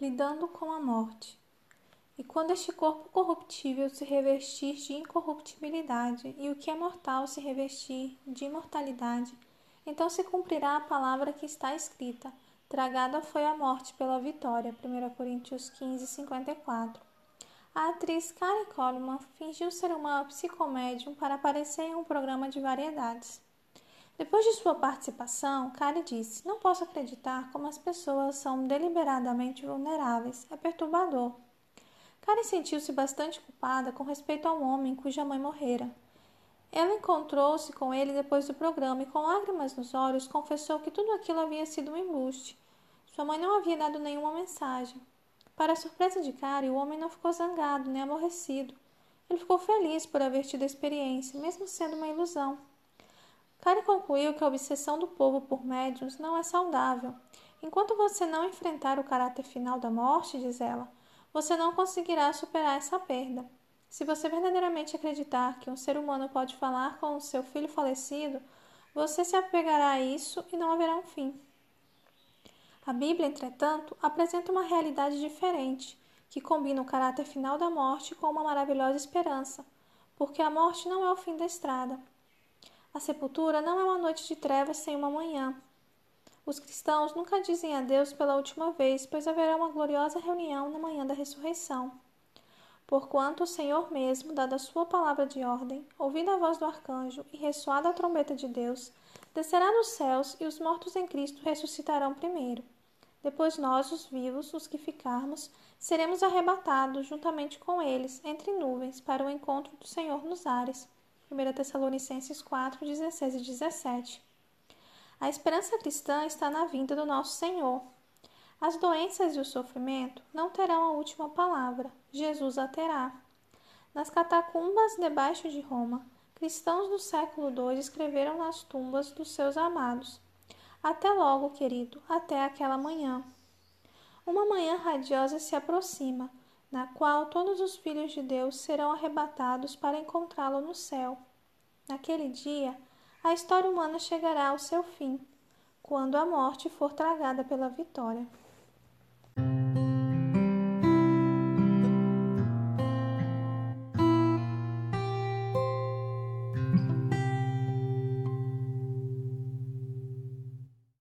lidando com a morte. E quando este corpo corruptível se revestir de incorruptibilidade e o que é mortal se revestir de imortalidade, então se cumprirá a palavra que está escrita: Tragada foi a morte pela vitória. 1 Coríntios 15, 54. A atriz Karen Coleman fingiu ser uma psicomédium para aparecer em um programa de variedades. Depois de sua participação, Karen disse: Não posso acreditar como as pessoas são deliberadamente vulneráveis. É perturbador. Karen sentiu-se bastante culpada com respeito ao homem cuja mãe morrera. Ela encontrou-se com ele depois do programa e, com lágrimas nos olhos, confessou que tudo aquilo havia sido um embuste. Sua mãe não havia dado nenhuma mensagem. Para a surpresa de Karen, o homem não ficou zangado nem aborrecido. Ele ficou feliz por haver tido a experiência, mesmo sendo uma ilusão. Karen concluiu que a obsessão do povo por médiums não é saudável. Enquanto você não enfrentar o caráter final da morte, diz ela, você não conseguirá superar essa perda. Se você verdadeiramente acreditar que um ser humano pode falar com o seu filho falecido, você se apegará a isso e não haverá um fim. A Bíblia, entretanto, apresenta uma realidade diferente, que combina o caráter final da morte com uma maravilhosa esperança, porque a morte não é o fim da estrada. A sepultura não é uma noite de trevas sem uma manhã. Os cristãos nunca dizem adeus pela última vez, pois haverá uma gloriosa reunião na manhã da ressurreição. Porquanto o Senhor mesmo, dada a sua palavra de ordem, ouvindo a voz do arcanjo e ressoada a trombeta de Deus, descerá nos céus e os mortos em Cristo ressuscitarão primeiro. Depois nós, os vivos, os que ficarmos, seremos arrebatados juntamente com eles entre nuvens para o encontro do Senhor nos ares. 1 Tessalonicenses 4, 16 e 17. A esperança cristã está na vinda do nosso Senhor. As doenças e o sofrimento não terão a última palavra, Jesus a terá. Nas catacumbas debaixo de Roma, cristãos do século II escreveram nas tumbas dos seus amados: Até logo, querido, até aquela manhã. Uma manhã radiosa se aproxima, na qual todos os filhos de Deus serão arrebatados para encontrá-lo no céu. Naquele dia, a história humana chegará ao seu fim, quando a morte for tragada pela vitória.